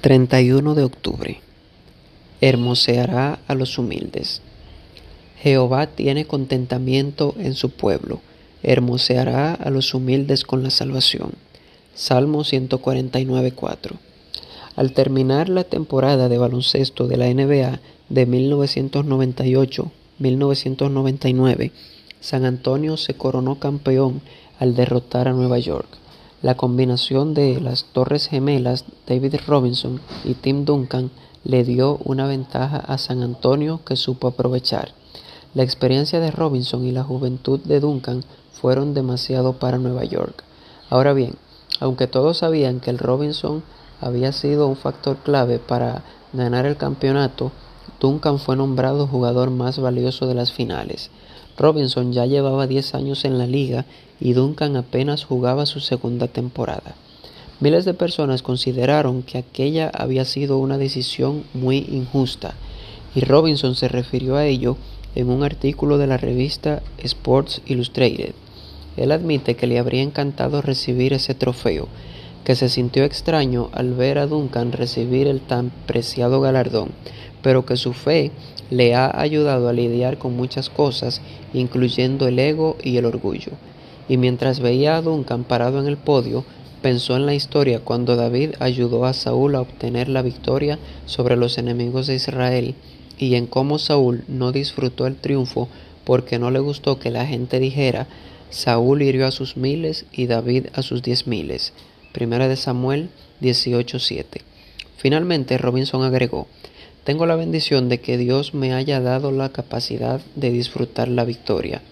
31 de octubre. Hermoseará a los humildes. Jehová tiene contentamiento en su pueblo, hermoseará a los humildes con la salvación. Salmo 149.4. Al terminar la temporada de baloncesto de la NBA de 1998-1999, San Antonio se coronó campeón al derrotar a Nueva York. La combinación de las Torres Gemelas David Robinson y Tim Duncan le dio una ventaja a San Antonio que supo aprovechar. La experiencia de Robinson y la juventud de Duncan fueron demasiado para Nueva York. Ahora bien, aunque todos sabían que el Robinson había sido un factor clave para ganar el campeonato, Duncan fue nombrado jugador más valioso de las finales. Robinson ya llevaba 10 años en la liga y Duncan apenas jugaba su segunda temporada. Miles de personas consideraron que aquella había sido una decisión muy injusta y Robinson se refirió a ello en un artículo de la revista Sports Illustrated. Él admite que le habría encantado recibir ese trofeo, que se sintió extraño al ver a Duncan recibir el tan preciado galardón, pero que su fe le ha ayudado a lidiar con muchas cosas, incluyendo el ego y el orgullo. Y mientras veía a Duncan parado en el podio, pensó en la historia cuando David ayudó a Saúl a obtener la victoria sobre los enemigos de Israel y en cómo Saúl no disfrutó el triunfo porque no le gustó que la gente dijera Saúl hirió a sus miles y David a sus diez miles. Primera de Samuel 18:7. Finalmente Robinson agregó tengo la bendición de que Dios me haya dado la capacidad de disfrutar la victoria.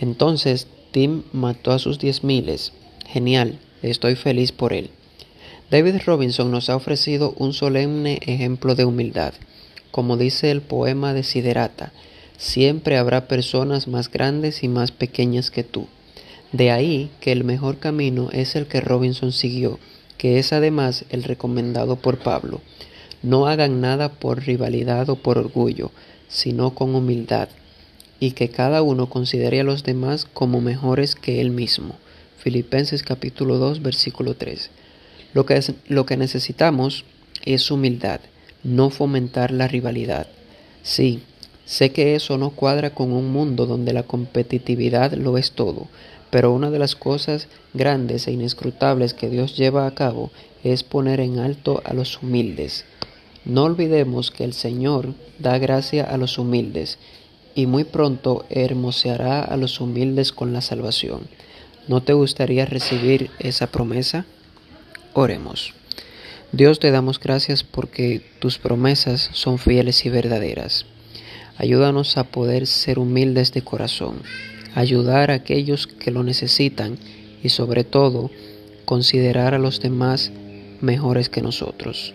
Entonces Tim mató a sus diez miles. Genial, estoy feliz por él. David Robinson nos ha ofrecido un solemne ejemplo de humildad. Como dice el poema de Siderata, siempre habrá personas más grandes y más pequeñas que tú. De ahí que el mejor camino es el que Robinson siguió, que es además el recomendado por Pablo. No hagan nada por rivalidad o por orgullo, sino con humildad, y que cada uno considere a los demás como mejores que él mismo. Filipenses capítulo 2 versículo 3. Lo que, es, lo que necesitamos es humildad, no fomentar la rivalidad. Sí, sé que eso no cuadra con un mundo donde la competitividad lo es todo, pero una de las cosas grandes e inescrutables que Dios lleva a cabo es poner en alto a los humildes. No olvidemos que el Señor da gracia a los humildes y muy pronto hermoseará a los humildes con la salvación. ¿No te gustaría recibir esa promesa? Oremos. Dios te damos gracias porque tus promesas son fieles y verdaderas. Ayúdanos a poder ser humildes de corazón, ayudar a aquellos que lo necesitan y sobre todo considerar a los demás mejores que nosotros.